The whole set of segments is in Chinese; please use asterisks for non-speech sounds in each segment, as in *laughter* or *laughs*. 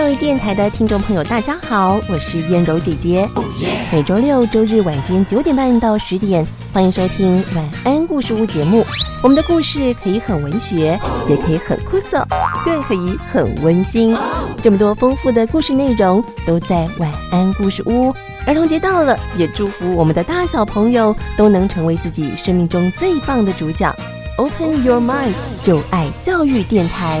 教育电台的听众朋友，大家好，我是燕柔姐姐。每周六、周日晚间九点半到十点，欢迎收听晚安故事屋节目。我们的故事可以很文学，也可以很酷涩，更可以很温馨。这么多丰富的故事内容都在晚安故事屋。儿童节到了，也祝福我们的大小朋友都能成为自己生命中最棒的主角。Open your mind，就爱教育电台。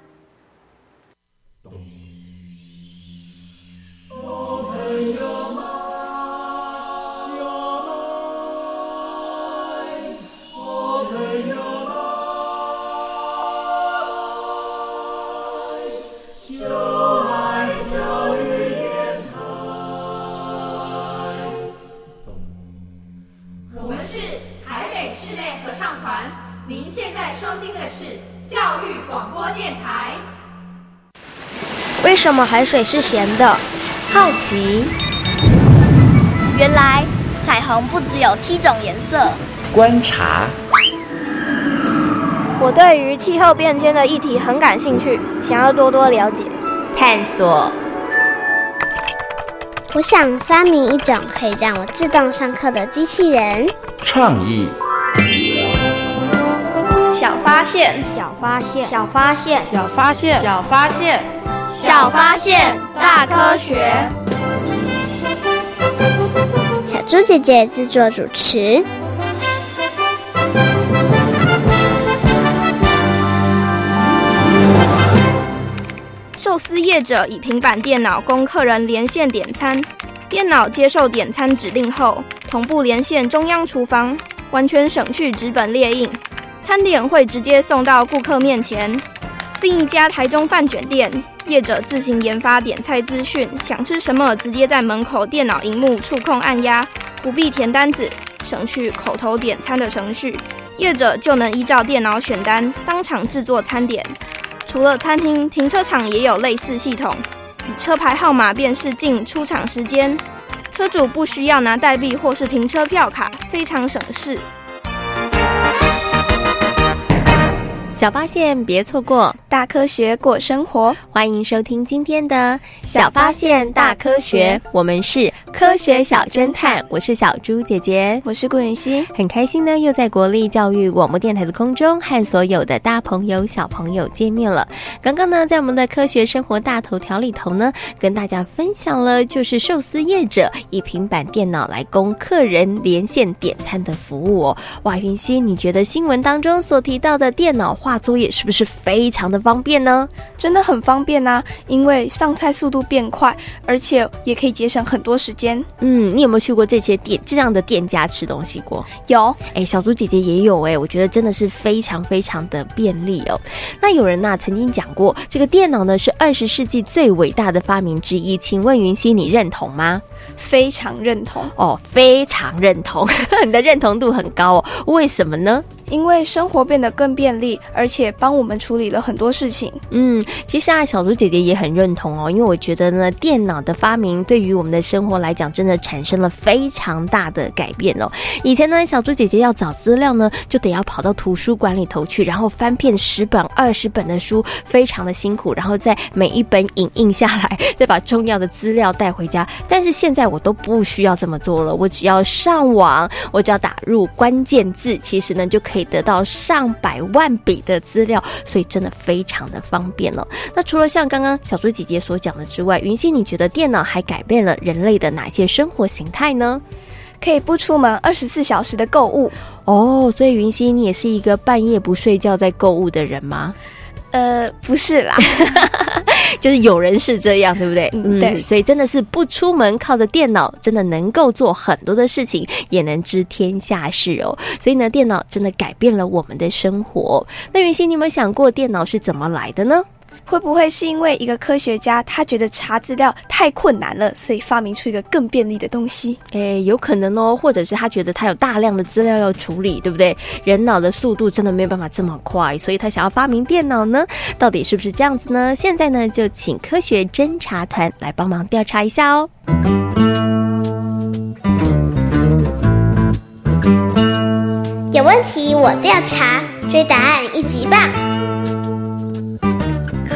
室内合唱团，您现在收听的是教育广播电台。为什么海水是咸的？好奇，原来彩虹不只有七种颜色。观察，我对于气候变迁的议题很感兴趣，想要多多了解。探索，我想发明一种可以让我自动上课的机器人。创意，小发现，小发现，小发现，小发现，小发现，小发现，大科学。小猪姐姐制作主持。寿司业者以平板电脑供客人连线点餐，电脑接受点餐指令后，同步连线中央厨房，完全省去纸本列印，餐点会直接送到顾客面前。另一家台中饭卷店业者自行研发点菜资讯，想吃什么直接在门口电脑荧幕触控按压，不必填单子，省去口头点餐的程序，业者就能依照电脑选单，当场制作餐点。除了餐厅，停车场也有类似系统，车牌号码辨识进出场时间，车主不需要拿代币或是停车票卡，非常省事。小发现别错过，大科学过生活，欢迎收听今天的小发现大科学，我们是科学小侦探，我是小猪姐姐，我是顾云熙，很开心呢，又在国立教育广播电台的空中和所有的大朋友小朋友见面了。刚刚呢，在我们的科学生活大头条里头呢，跟大家分享了就是寿司业者以平板电脑来供客人连线点餐的服务哦。哇，云熙，你觉得新闻当中所提到的电脑化作业是不是非常的方便呢？真的很方便呐、因为上菜速度变快，而且也可以节省很多时间。嗯，你有没有去过这些店这样的店家吃东西过？有，哎，小猪姐姐也有哎，我觉得真的是非常非常的便利哦。那有人呐、曾经讲过，这个电脑呢是二十世纪最伟大的发明之一，请问云溪你认同吗？非常认同。哦，非常认同，*laughs* 你的认同度很高哦。为什么呢？因为生活变得更便利，而且帮我们处理了很多事情。嗯，其实啊，小猪姐姐也很认同哦，因为我觉得呢，电脑的发明对于我们的生活来讲，真的产生了非常大的改变哦。以前呢，小猪姐姐要找资料呢，就得要跑到图书馆里头去，然后翻遍十本、二十本的书，非常的辛苦，然后再每一本影印下来，*laughs* 再把重要的资料带回家。但是现在我都不需要这么做了，我只要上网，我只要打入关键字，其实呢就可以。得到上百万笔的资料，所以真的非常的方便哦。那除了像刚刚小猪姐姐所讲的之外，云溪，你觉得电脑还改变了人类的哪些生活形态呢？可以不出门二十四小时的购物哦。所以云溪，你也是一个半夜不睡觉在购物的人吗？呃，不是啦，*laughs* 就是有人是这样，对不对？嗯，对，所以真的是不出门，靠着电脑，真的能够做很多的事情，也能知天下事哦。所以呢，电脑真的改变了我们的生活。那云溪，你有没有想过电脑是怎么来的呢？会不会是因为一个科学家他觉得查资料太困难了，所以发明出一个更便利的东西？诶，有可能哦，或者是他觉得他有大量的资料要处理，对不对？人脑的速度真的没有办法这么快，所以他想要发明电脑呢？到底是不是这样子呢？现在呢，就请科学侦查团来帮忙调查一下哦。有问题我调查，追答案一级棒。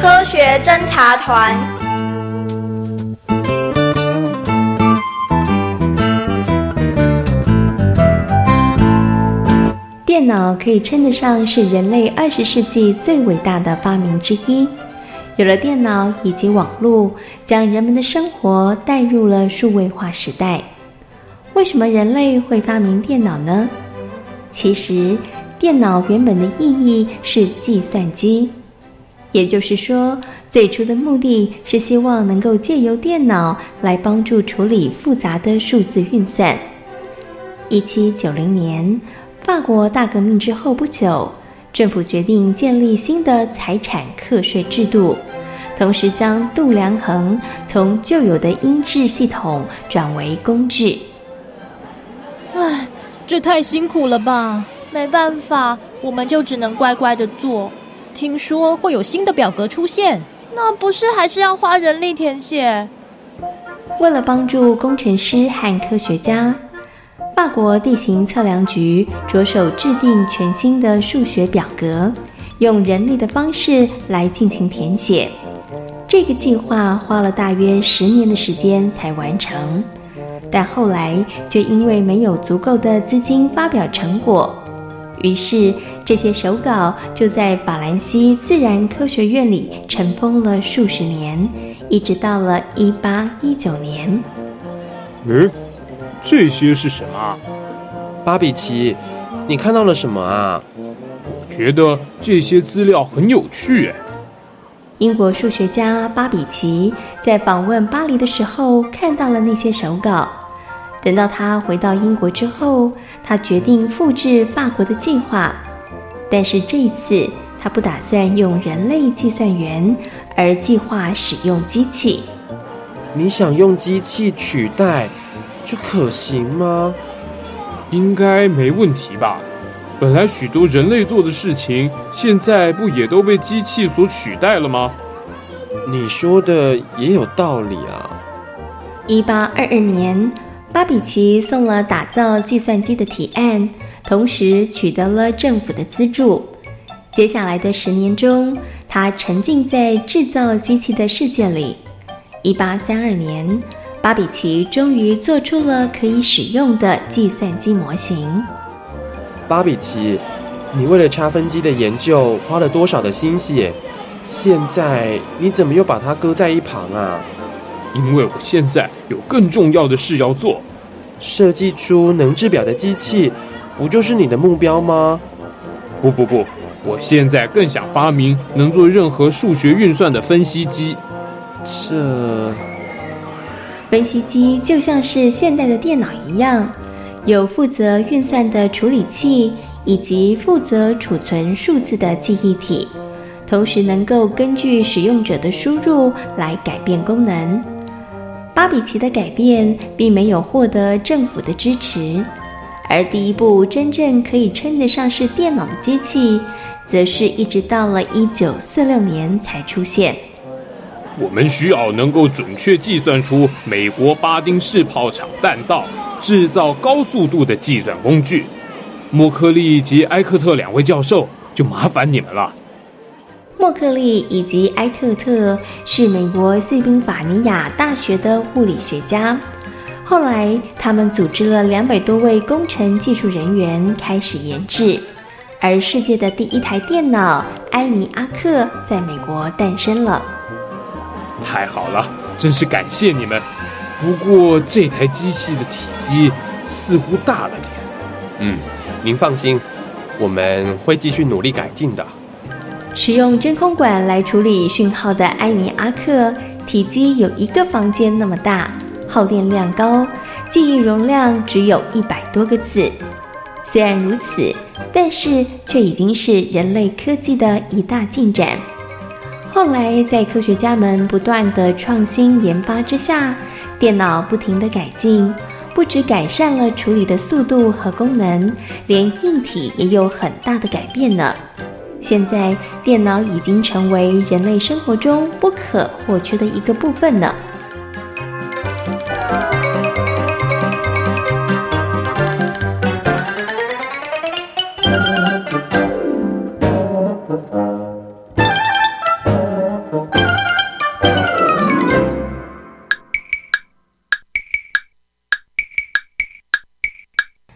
科学侦察团。电脑可以称得上是人类二十世纪最伟大的发明之一。有了电脑以及网络，将人们的生活带入了数位化时代。为什么人类会发明电脑呢？其实，电脑原本的意义是计算机。也就是说，最初的目的是希望能够借由电脑来帮助处理复杂的数字运算。一七九零年，法国大革命之后不久，政府决定建立新的财产课税制度，同时将度量衡从旧有的音制系统转为公制。唉，这太辛苦了吧？没办法，我们就只能乖乖的做。听说会有新的表格出现，那不是还是要花人力填写？为了帮助工程师和科学家，法国地形测量局着手制定全新的数学表格，用人力的方式来进行填写。这个计划花了大约十年的时间才完成，但后来却因为没有足够的资金发表成果，于是。这些手稿就在法兰西自然科学院里尘封了数十年，一直到了一八一九年。嗯，这些是什么？巴比奇，你看到了什么啊？我觉得这些资料很有趣。英国数学家巴比奇在访问巴黎的时候看到了那些手稿。等到他回到英国之后，他决定复制法国的计划。但是这一次，他不打算用人类计算员，而计划使用机器。你想用机器取代，这可行吗？应该没问题吧？本来许多人类做的事情，现在不也都被机器所取代了吗？你说的也有道理啊。一八二二年，巴比奇送了打造计算机的提案。同时取得了政府的资助。接下来的十年中，他沉浸在制造机器的世界里。一八三二年，巴比奇终于做出了可以使用的计算机模型。巴比奇，你为了差分机的研究花了多少的心血？现在你怎么又把它搁在一旁啊？因为我现在有更重要的事要做，设计出能制表的机器。不就是你的目标吗？不不不，我现在更想发明能做任何数学运算的分析机。这分析机就像是现代的电脑一样，有负责运算的处理器以及负责储存数字的记忆体，同时能够根据使用者的输入来改变功能。巴比奇的改变并没有获得政府的支持。而第一部真正可以称得上是电脑的机器，则是一直到了一九四六年才出现。我们需要能够准确计算出美国巴丁式炮厂弹道，制造高速度的计算工具。莫克利及埃克特两位教授就麻烦你们了。莫克利以及埃特特是美国西宾法尼亚大学的物理学家。后来，他们组织了两百多位工程技术人员开始研制，而世界的第一台电脑埃尼阿克在美国诞生了。太好了，真是感谢你们。不过这台机器的体积似乎大了点。嗯，您放心，我们会继续努力改进的。使用真空管来处理讯号的埃尼阿克，体积有一个房间那么大，耗电量高，记忆容量只有一百多个字。虽然如此，但是却已经是人类科技的一大进展。后来，在科学家们不断的创新研发之下，电脑不停的改进，不止改善了处理的速度和功能，连硬体也有很大的改变呢。现在，电脑已经成为人类生活中不可或缺的一个部分呢。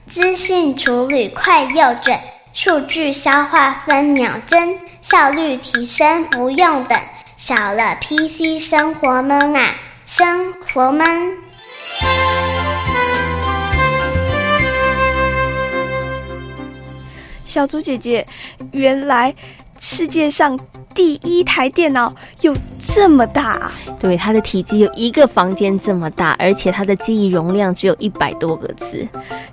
资讯处理快又准。数据消化分秒针，效率提升不用等，少了 PC 生活闷啊，生活闷。小猪姐姐，原来世界上第一台电脑有这么大啊？对，它的体积有一个房间这么大，而且它的记忆容量只有一百多个字。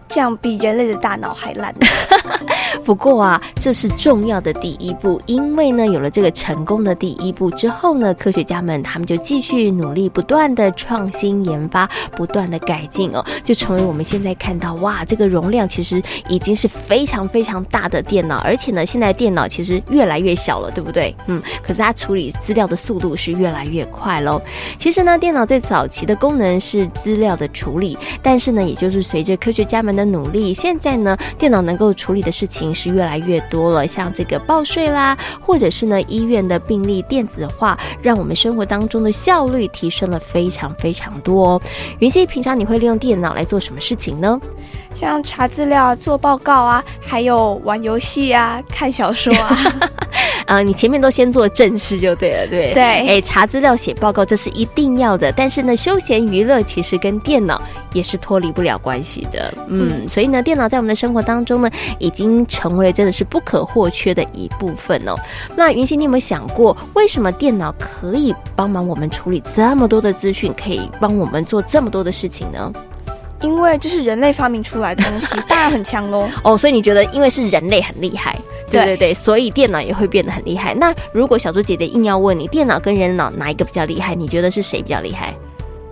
这样比人类的大脑还烂。*laughs* 不过啊，这是重要的第一步，因为呢，有了这个成功的第一步之后呢，科学家们他们就继续努力，不断的创新研发，不断的改进哦，就成为我们现在看到哇，这个容量其实已经是非常非常大的电脑，而且呢，现在电脑其实越来越小了，对不对？嗯，可是它处理资料的速度是越来越快喽。其实呢，电脑最早期的功能是资料的处理，但是呢，也就是随着科学家们的努力，现在呢，电脑能够处理的事情是越来越多了。像这个报税啦，或者是呢医院的病历电子化，让我们生活当中的效率提升了非常非常多哦。云溪，平常你会利用电脑来做什么事情呢？像查资料、做报告啊，还有玩游戏啊、看小说啊。*laughs* 呃，你前面都先做正事就对了，对对。哎，查资料、写报告这是一定要的，但是呢，休闲娱乐其实跟电脑也是脱离不了关系的。嗯，所以呢，电脑在我们的生活当中呢，已经成为真的是不可或缺的一部分哦。那云溪，你有没有想过，为什么电脑可以帮忙我们处理这么多的资讯，可以帮我们做这么多的事情呢？因为这是人类发明出来的东西，*laughs* 当然很强喽。哦，所以你觉得，因为是人类很厉害，对对对，所以电脑也会变得很厉害。那如果小猪姐姐硬要问你，电脑跟人脑哪一个比较厉害？你觉得是谁比较厉害？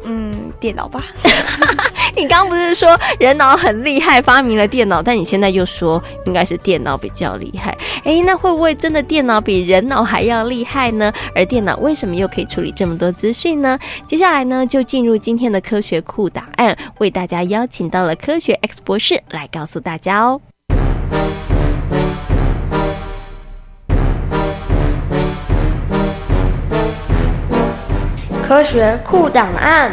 嗯，电脑吧。*laughs* *laughs* 你刚不是说人脑很厉害，发明了电脑，但你现在又说应该是电脑比较厉害。哎，那会不会真的电脑比人脑还要厉害呢？而电脑为什么又可以处理这么多资讯呢？接下来呢，就进入今天的科学库档案，为大家邀请到了科学 X 博士来告诉大家哦。科学库档案。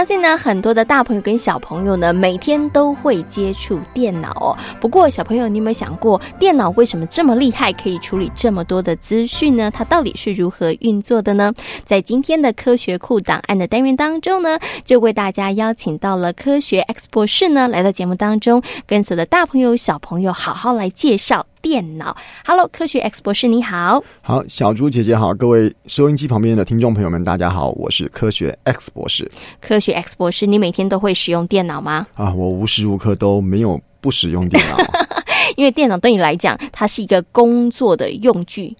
相信呢，很多的大朋友跟小朋友呢，每天都会接触电脑哦。不过，小朋友，你有没有想过，电脑为什么这么厉害，可以处理这么多的资讯呢？它到底是如何运作的呢？在今天的科学库档案的单元当中呢，就为大家邀请到了科学 X 博士呢，来到节目当中，跟所有的大朋友、小朋友好好来介绍。电脑，Hello，科学 X 博士你好，好，小猪姐姐好，各位收音机旁边的听众朋友们，大家好，我是科学 X 博士。科学 X 博士，你每天都会使用电脑吗？啊，我无时无刻都没有不使用电脑，*laughs* 因为电脑对你来讲，它是一个工作的用具，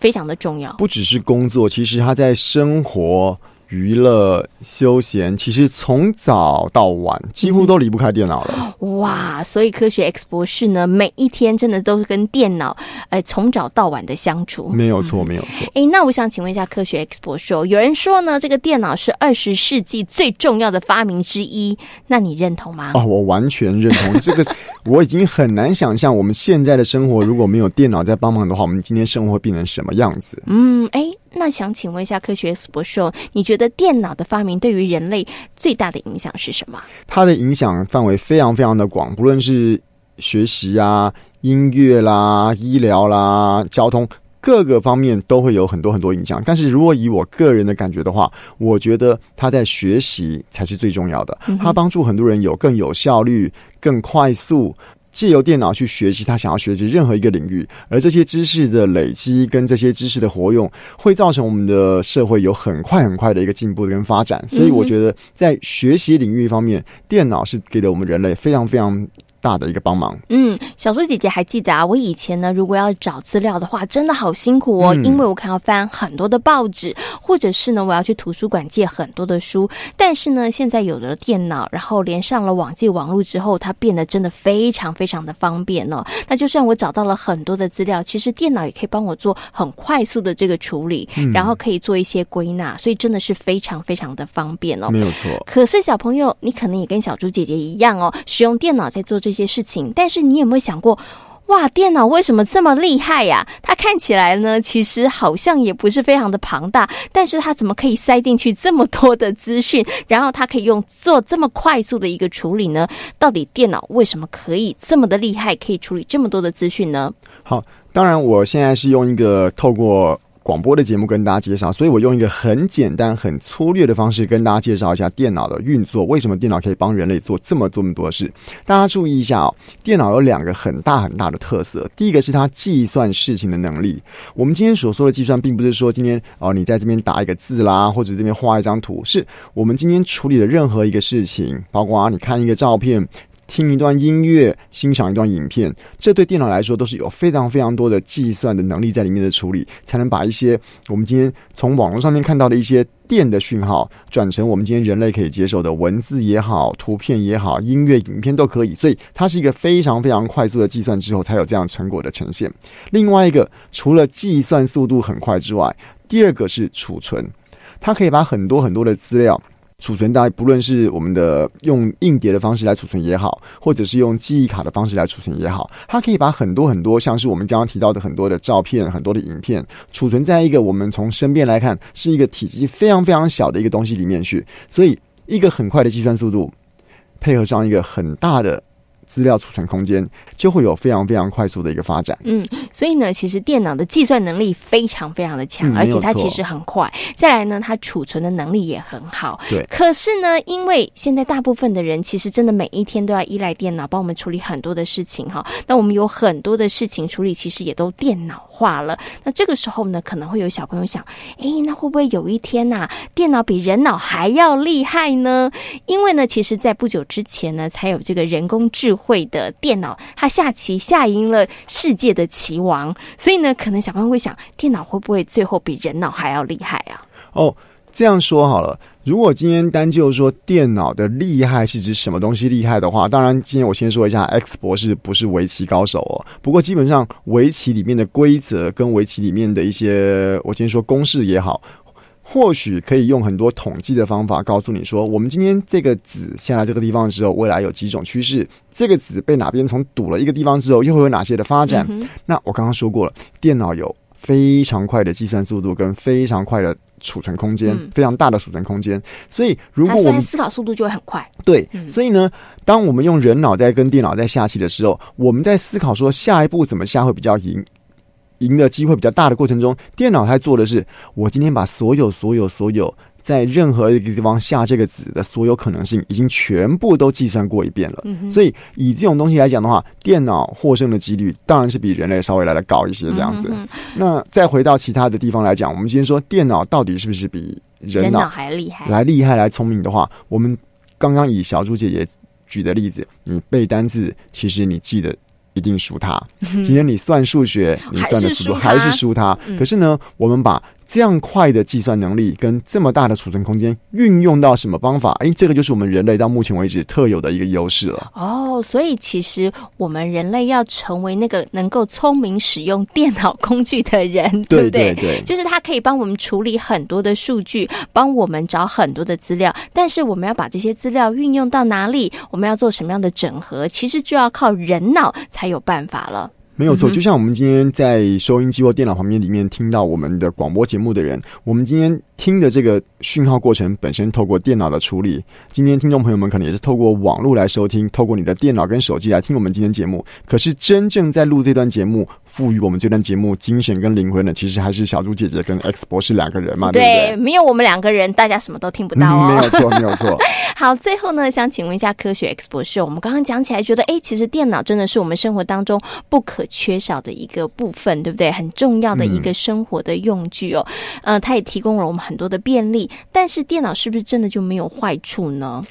非常的重要。不只是工作，其实它在生活。娱乐休闲，其实从早到晚几乎都离不开电脑了。哇！所以科学 X 博士呢，每一天真的都是跟电脑，哎，从早到晚的相处。没有错，没有错。哎，那我想请问一下科学 X 博士哦，有人说呢，这个电脑是二十世纪最重要的发明之一，那你认同吗？哦，我完全认同这个。*laughs* 我已经很难想象我们现在的生活如果没有电脑在帮忙的话，我们今天生活会变成什么样子？嗯，哎，那想请问一下科学 X 博士，你觉得电脑的发明对于人类最大的影响是什么？它的影响范围非常非常的广，不论是学习啊、音乐啦、医疗啦、交通。各个方面都会有很多很多影响，但是如果以我个人的感觉的话，我觉得他在学习才是最重要的。他帮助很多人有更有效率、更快速借由电脑去学习他想要学习任何一个领域，而这些知识的累积跟这些知识的活用，会造成我们的社会有很快很快的一个进步跟发展。所以我觉得在学习领域方面，电脑是给了我们人类非常非常。大的一个帮忙。嗯，小猪姐姐还记得啊？我以前呢，如果要找资料的话，真的好辛苦哦，因为我看要翻很多的报纸，或者是呢，我要去图书馆借很多的书。但是呢，现在有了电脑，然后连上了网际网络之后，它变得真的非常非常的方便哦。那就算我找到了很多的资料，其实电脑也可以帮我做很快速的这个处理，然后可以做一些归纳，所以真的是非常非常的方便哦。没有错。可是小朋友，你可能也跟小猪姐姐一样哦，使用电脑在做这。些事情，但是你有没有想过，哇，电脑为什么这么厉害呀？它看起来呢，其实好像也不是非常的庞大，但是它怎么可以塞进去这么多的资讯，*laughs* 然后它可以用做这么快速的一个处理呢？到底电脑为什么可以这么的厉害，可以处理这么多的资讯呢？好，当然我现在是用一个透过。广播的节目跟大家介绍，所以我用一个很简单、很粗略的方式跟大家介绍一下电脑的运作。为什么电脑可以帮人类做这么这么多事？大家注意一下哦，电脑有两个很大很大的特色。第一个是它计算事情的能力。我们今天所说的计算，并不是说今天哦，你在这边打一个字啦，或者这边画一张图，是我们今天处理的任何一个事情，包括啊你看一个照片。听一段音乐，欣赏一段影片，这对电脑来说都是有非常非常多的计算的能力在里面的处理，才能把一些我们今天从网络上面看到的一些电的讯号，转成我们今天人类可以接受的文字也好、图片也好、音乐、影片都可以。所以它是一个非常非常快速的计算之后，才有这样成果的呈现。另外一个，除了计算速度很快之外，第二个是储存，它可以把很多很多的资料。储存，大不论是我们的用硬碟的方式来储存也好，或者是用记忆卡的方式来储存也好，它可以把很多很多，像是我们刚刚提到的很多的照片、很多的影片，储存在一个我们从身边来看是一个体积非常非常小的一个东西里面去。所以，一个很快的计算速度，配合上一个很大的。资料储存空间就会有非常非常快速的一个发展。嗯，所以呢，其实电脑的计算能力非常非常的强，而且它其实很快。再来呢，它储存的能力也很好。对。可是呢，因为现在大部分的人其实真的每一天都要依赖电脑帮我们处理很多的事情哈。那我们有很多的事情处理，其实也都电脑化了。那这个时候呢，可能会有小朋友想：哎，那会不会有一天呐，电脑比人脑还要厉害呢？因为呢，其实在不久之前呢，才有这个人工智慧。会的电脑，它下棋下赢了世界的棋王，所以呢，可能小朋友会想，电脑会不会最后比人脑还要厉害啊？哦，这样说好了，如果今天单就说电脑的厉害是指什么东西厉害的话，当然，今天我先说一下，X 博士不是围棋高手哦。不过基本上，围棋里面的规则跟围棋里面的一些，我今天说公式也好。或许可以用很多统计的方法告诉你说，我们今天这个子下来这个地方的时候，未来有几种趋势。这个子被哪边从堵了一个地方之后，又会有哪些的发展？那我刚刚说过了，电脑有非常快的计算速度跟非常快的储存空间，非常大的储存空间。所以，如果我们思考速度就会很快。对，所以呢，当我们用人脑在跟电脑在下棋的时候，我们在思考说下一步怎么下会比较赢。赢的机会比较大的过程中，电脑它做的是，我今天把所有、所有、所有在任何一个地方下这个子的所有可能性，已经全部都计算过一遍了。所以以这种东西来讲的话，电脑获胜的几率当然是比人类稍微来的高一些。这样子，那再回到其他的地方来讲，我们今天说电脑到底是不是比人脑还厉害？来厉害来聪明的话，我们刚刚以小猪姐姐举的例子，你背单字，其实你记得。一定输他。今天你算数学，你算的速度还是输他。可是呢，我们把这样快的计算能力跟这么大的储存空间，运用到什么方法？哎，这个就是我们人类到目前为止特有的一个优势了。哦，所以其实我们人类要成为那个能够聪明使用电脑工具的人，*laughs* 对不对？对，就是它可以帮我们处理很多的数据，帮我们找很多的资料。但是我们要把这些资料运用到哪里？我们要做什么样的整合？其实就要靠人脑才有办法了。没有错，就像我们今天在收音机或电脑旁边里面听到我们的广播节目的人，我们今天听的这个讯号过程本身透过电脑的处理。今天听众朋友们可能也是透过网络来收听，透过你的电脑跟手机来听我们今天节目。可是真正在录这段节目。赋予我们这段节目精神跟灵魂的，其实还是小猪姐姐跟 X 博士两个人嘛，对不对？没有我们两个人，大家什么都听不到哦。没有错，没有错。*laughs* 好，最后呢，想请问一下科学 X 博士，我们刚刚讲起来，觉得哎，其实电脑真的是我们生活当中不可缺少的一个部分，对不对？很重要的一个生活的用具哦。呃，它也提供了我们很多的便利，但是电脑是不是真的就没有坏处呢？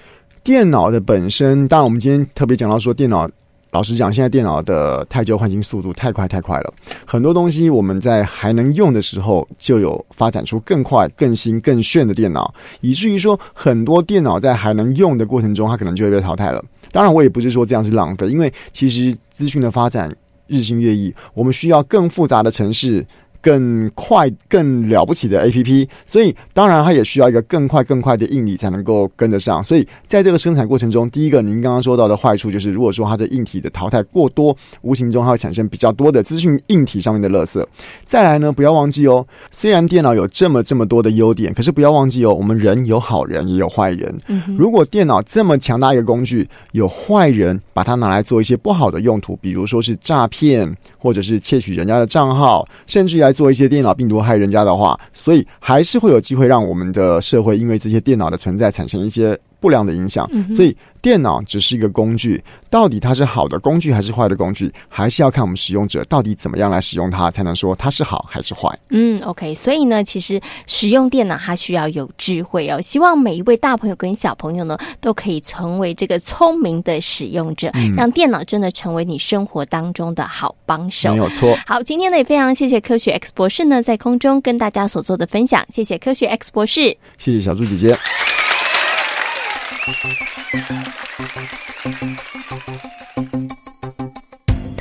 电脑的本身，当然我们今天特别讲到说电脑。老实讲，现在电脑的太旧换新速度太快太快了，很多东西我们在还能用的时候就有发展出更快、更新、更炫的电脑，以至于说很多电脑在还能用的过程中，它可能就会被淘汰了。当然，我也不是说这样是浪费，因为其实资讯的发展日新月异，我们需要更复杂的城市。更快、更了不起的 A P P，所以当然它也需要一个更快、更快的硬体才能够跟得上。所以在这个生产过程中，第一个您刚刚说到的坏处就是，如果说它的硬体的淘汰过多，无形中它会产生比较多的资讯硬体上面的垃圾。再来呢，不要忘记哦，虽然电脑有这么这么多的优点，可是不要忘记哦，我们人有好人也有坏人。如果电脑这么强大一个工具，有坏人把它拿来做一些不好的用途，比如说是诈骗，或者是窃取人家的账号，甚至来。做一些电脑病毒害人家的话，所以还是会有机会让我们的社会因为这些电脑的存在产生一些不良的影响。所以电脑只是一个工具，到底它是好的工具还是坏的工具，还是要看我们使用者到底怎么样来使用它，才能说它是好还是坏。嗯，OK。所以呢，其实使用电脑它需要有智慧哦。希望每一位大朋友跟小朋友呢，都可以成为这个聪明的使用者，让电脑真的成为你生活当中的好帮手。没有错。好，今天呢也非常谢谢科学。X 博士呢，在空中跟大家所做的分享，谢谢科学 X 博士，谢谢小猪姐姐。Thank you.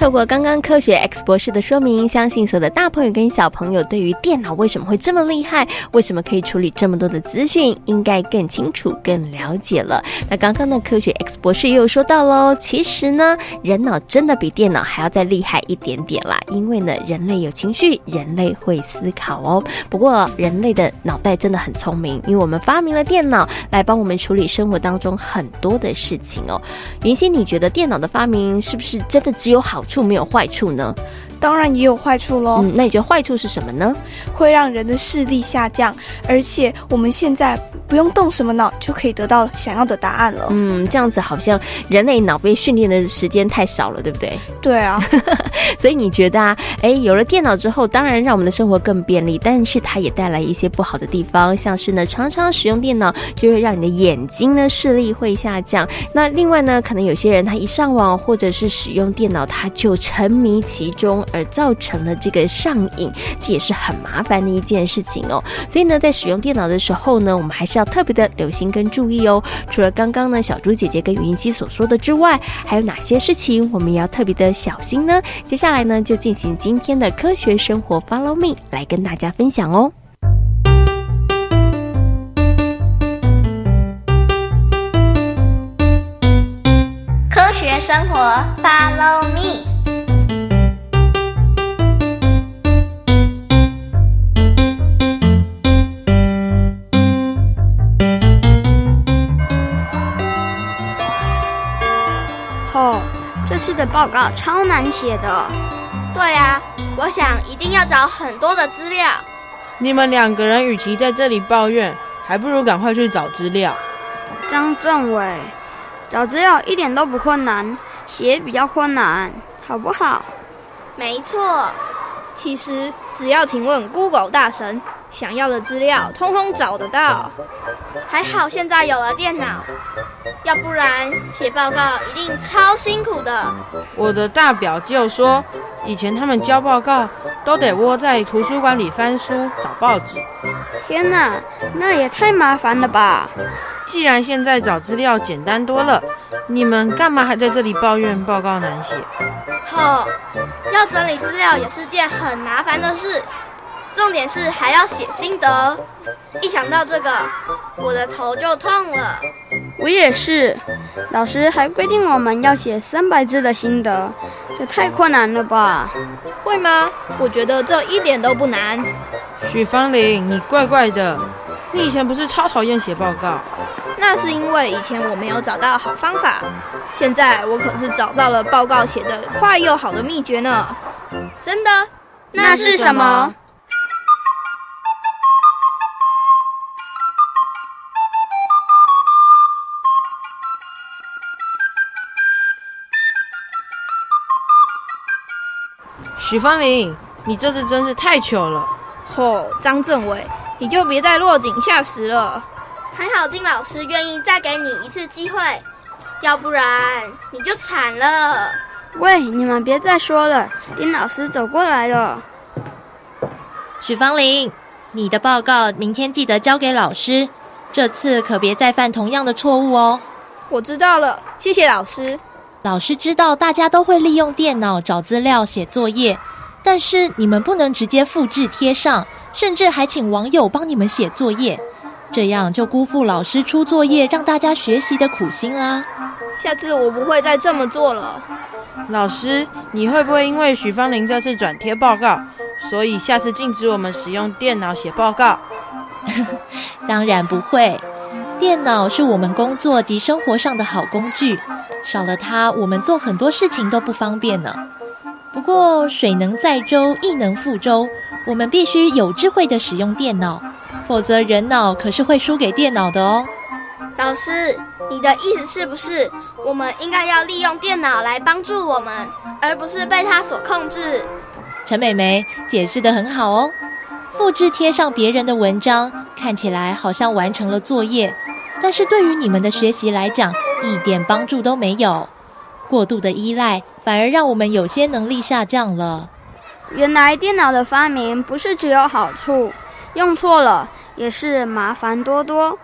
透过刚刚科学 X 博士的说明，相信所有的大朋友跟小朋友对于电脑为什么会这么厉害，为什么可以处理这么多的资讯，应该更清楚、更了解了。那刚刚的科学 X 博士也有说到喽，其实呢，人脑真的比电脑还要再厉害一点点啦，因为呢，人类有情绪，人类会思考哦。不过，人类的脑袋真的很聪明，因为我们发明了电脑来帮我们处理生活当中很多的事情哦。云溪，你觉得电脑的发明是不是真的只有好处？处没有坏处呢？当然也有坏处喽。嗯，那你觉得坏处是什么呢？会让人的视力下降，而且我们现在不用动什么脑就可以得到想要的答案了。嗯，这样子好像人类脑被训练的时间太少了，对不对？对啊。*laughs* 所以你觉得啊，哎，有了电脑之后，当然让我们的生活更便利，但是它也带来一些不好的地方，像是呢，常常使用电脑就会让你的眼睛呢视力会下降。那另外呢，可能有些人他一上网或者是使用电脑，他就就沉迷其中。而造成了这个上瘾，这也是很麻烦的一件事情哦。所以呢，在使用电脑的时候呢，我们还是要特别的留心跟注意哦。除了刚刚呢小猪姐姐跟云溪所说的之外，还有哪些事情我们也要特别的小心呢？接下来呢，就进行今天的科学生活，Follow me，来跟大家分享哦。科学生活，Follow me。的报告超难写的。对呀，我想一定要找很多的资料。你们两个人与其在这里抱怨，还不如赶快去找资料。张政委，找资料一点都不困难，写比较困难，好不好？没错，其实只要请问 Google 大神，想要的资料通通找得到。还好现在有了电脑。要不然写报告一定超辛苦的。我的大表舅说，以前他们交报告都得窝在图书馆里翻书找报纸。天哪，那也太麻烦了吧！既然现在找资料简单多了，你们干嘛还在这里抱怨报告难写？吼，要整理资料也是件很麻烦的事，重点是还要写心得。一想到这个，我的头就痛了。我也是，老师还规定我们要写三百字的心得，这太困难了吧？会吗？我觉得这一点都不难。许芳玲，你怪怪的，你以前不是超讨厌写报告？那是因为以前我没有找到好方法，现在我可是找到了报告写得快又好的秘诀呢。真的？那是什么？许芳玲，你这次真是太糗了！吼，张政委，你就别再落井下石了。还好丁老师愿意再给你一次机会，要不然你就惨了。喂，你们别再说了，丁老师走过来了。许芳玲，你的报告明天记得交给老师，这次可别再犯同样的错误哦。我知道了，谢谢老师。老师知道大家都会利用电脑找资料、写作业，但是你们不能直接复制贴上，甚至还请网友帮你们写作业，这样就辜负老师出作业让大家学习的苦心啦。下次我不会再这么做了。老师，你会不会因为许芳玲这次转贴报告，所以下次禁止我们使用电脑写报告？*laughs* 当然不会，电脑是我们工作及生活上的好工具。少了它，我们做很多事情都不方便呢。不过水能载舟，亦能覆舟，我们必须有智慧的使用电脑，否则人脑可是会输给电脑的哦。老师，你的意思是不是我们应该要利用电脑来帮助我们，而不是被它所控制？陈美眉解释的很好哦。复制贴上别人的文章，看起来好像完成了作业，但是对于你们的学习来讲，一点帮助都没有，过度的依赖反而让我们有些能力下降了。原来电脑的发明不是只有好处，用错了也是麻烦多多。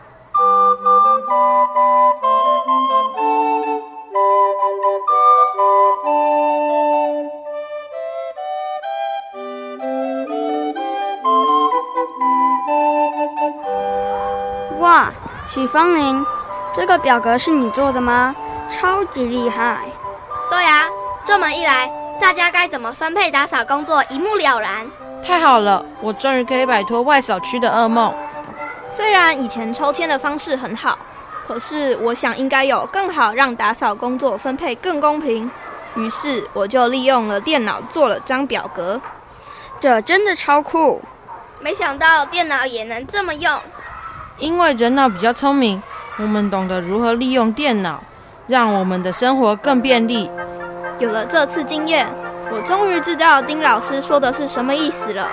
哇，许芳玲。这个表格是你做的吗？超级厉害！对啊，这么一来，大家该怎么分配打扫工作一目了然。太好了，我终于可以摆脱外扫区的噩梦。虽然以前抽签的方式很好，可是我想应该有更好让打扫工作分配更公平。于是我就利用了电脑做了张表格，这真的超酷！没想到电脑也能这么用，因为人脑比较聪明。我们懂得如何利用电脑，让我们的生活更便利。有了这次经验，我终于知道丁老师说的是什么意思了。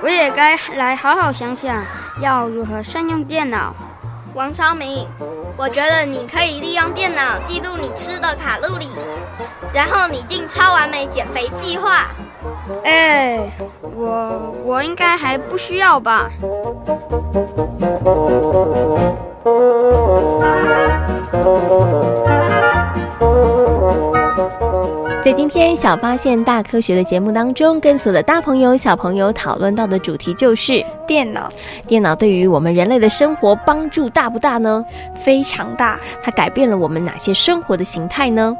我也该来好好想想，要如何善用电脑。王超明，我觉得你可以利用电脑记录你吃的卡路里，然后拟定超完美减肥计划。哎，我我应该还不需要吧。在今天小发现大科学的节目当中，跟所有的大朋友、小朋友讨论到的主题就是电脑。电脑对于我们人类的生活帮助大不大呢？非常大。它改变了我们哪些生活的形态呢？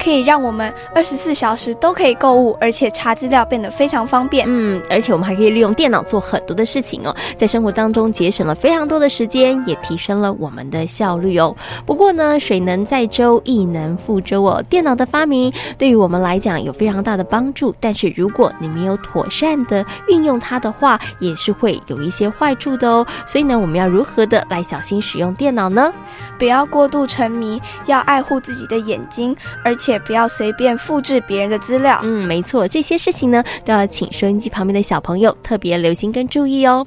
可以让我们二十四小时都可以购物，而且查资料变得非常方便。嗯，而且我们还可以利用电脑做很多的事情哦，在生活当中节省了非常多的时间，也提升了我们的效率哦。不过呢，水能载舟，亦能覆舟哦。电脑的发明对于我们来讲有非常大的帮助，但是如果你没有妥善的运用它的话，也是会有一些坏处的哦。所以呢，我们要如何的来小心使用电脑呢？不要过度沉迷，要爱护自己的眼睛，而且不要随便复制别人的资料。嗯，没错，这些事情呢，都要请收音机旁边的小朋友特别留心跟注意哦。